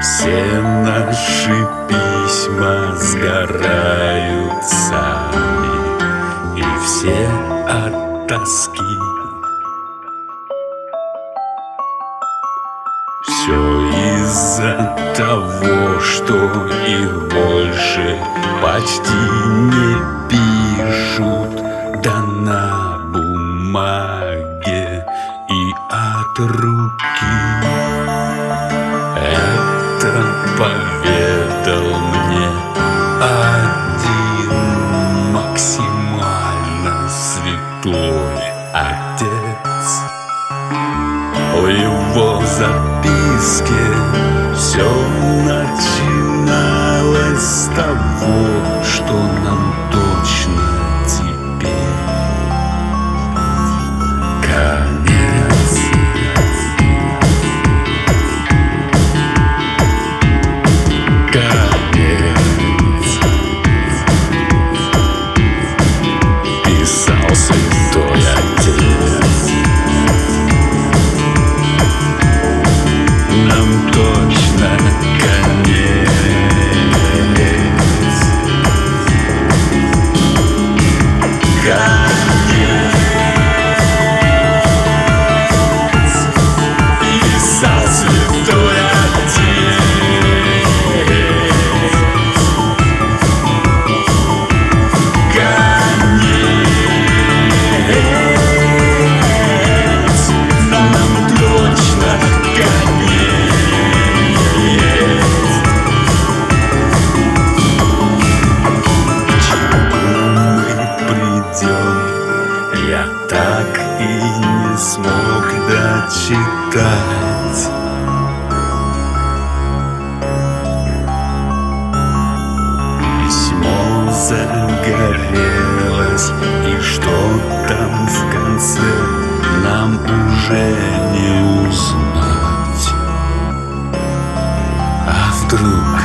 Все наши письма сгорают сами И все от тоски. Все из-за того, что их больше почти не пишут Да на бумаге и от руки его записке. Все начиналось Yeah. Дочитать Письмо загорелось И что там в конце Нам уже не узнать. А вдруг